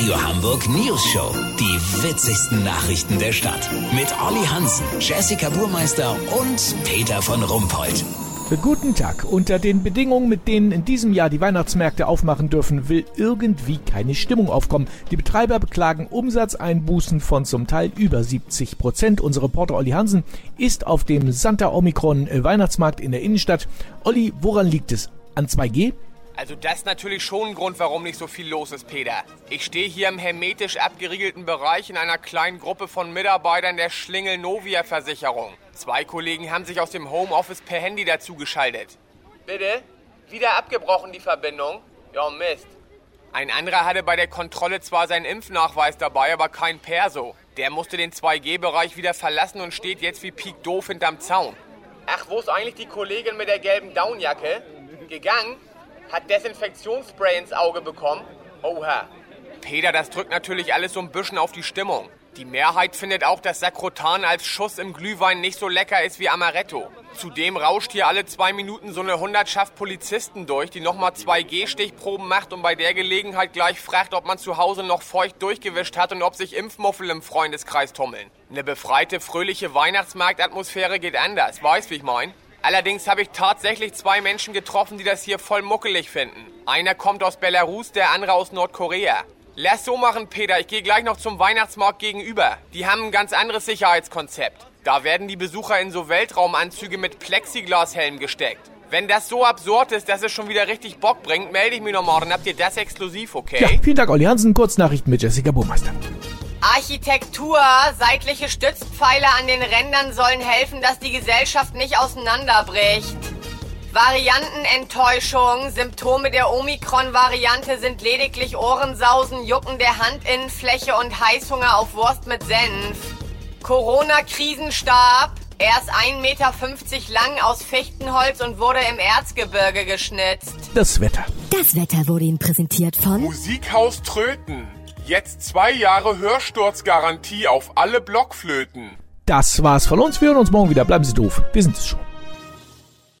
Radio Hamburg News Show. Die witzigsten Nachrichten der Stadt. Mit Olli Hansen, Jessica Burmeister und Peter von Rumpold. Guten Tag. Unter den Bedingungen, mit denen in diesem Jahr die Weihnachtsmärkte aufmachen dürfen, will irgendwie keine Stimmung aufkommen. Die Betreiber beklagen Umsatzeinbußen von zum Teil über 70 Prozent. Unser Reporter Olli Hansen ist auf dem Santa Omikron Weihnachtsmarkt in der Innenstadt. Olli, woran liegt es? An 2G? Also das ist natürlich schon ein Grund, warum nicht so viel los ist, Peter. Ich stehe hier im hermetisch abgeriegelten Bereich in einer kleinen Gruppe von Mitarbeitern der Schlingel Novia Versicherung. Zwei Kollegen haben sich aus dem Homeoffice per Handy dazugeschaltet. Bitte? Wieder abgebrochen die Verbindung? Ja, Mist. Ein anderer hatte bei der Kontrolle zwar seinen Impfnachweis dabei, aber kein Perso. Der musste den 2G-Bereich wieder verlassen und steht jetzt wie Pik doof hinterm Zaun. Ach, wo ist eigentlich die Kollegin mit der gelben Downjacke? Gegangen? Hat Desinfektionsspray ins Auge bekommen? Oha. Peter, das drückt natürlich alles so ein bisschen auf die Stimmung. Die Mehrheit findet auch, dass Sakrotan als Schuss im Glühwein nicht so lecker ist wie Amaretto. Zudem rauscht hier alle zwei Minuten so eine Hundertschaft Polizisten durch, die nochmal 2G-Stichproben macht und bei der Gelegenheit gleich fragt, ob man zu Hause noch feucht durchgewischt hat und ob sich Impfmuffel im Freundeskreis tummeln. Eine befreite, fröhliche Weihnachtsmarktatmosphäre geht anders, weißt wie ich mein? Allerdings habe ich tatsächlich zwei Menschen getroffen, die das hier voll muckelig finden. Einer kommt aus Belarus, der andere aus Nordkorea. Lass so machen, Peter. Ich gehe gleich noch zum Weihnachtsmarkt gegenüber. Die haben ein ganz anderes Sicherheitskonzept. Da werden die Besucher in so Weltraumanzüge mit Plexiglashelm gesteckt. Wenn das so absurd ist, dass es schon wieder richtig Bock bringt, melde ich mich noch morgen. Habt ihr das exklusiv, okay? Ja, vielen Dank, Olli Hansen. Kurznachrichten mit Jessica Burmeister. Architektur, seitliche Stützpfeiler an den Rändern sollen helfen, dass die Gesellschaft nicht auseinanderbricht. Variantenenttäuschung, Symptome der Omikron-Variante sind lediglich Ohrensausen, Jucken der Handinnenfläche und Heißhunger auf Wurst mit Senf. Corona-Krisenstab, er ist 1,50 Meter lang aus Fichtenholz und wurde im Erzgebirge geschnitzt. Das Wetter. Das Wetter wurde Ihnen präsentiert von Musikhaus Tröten. Jetzt zwei Jahre Hörsturzgarantie auf alle Blockflöten. Das war's von uns. Wir hören uns morgen wieder. Bleiben Sie doof. Wir sind es schon.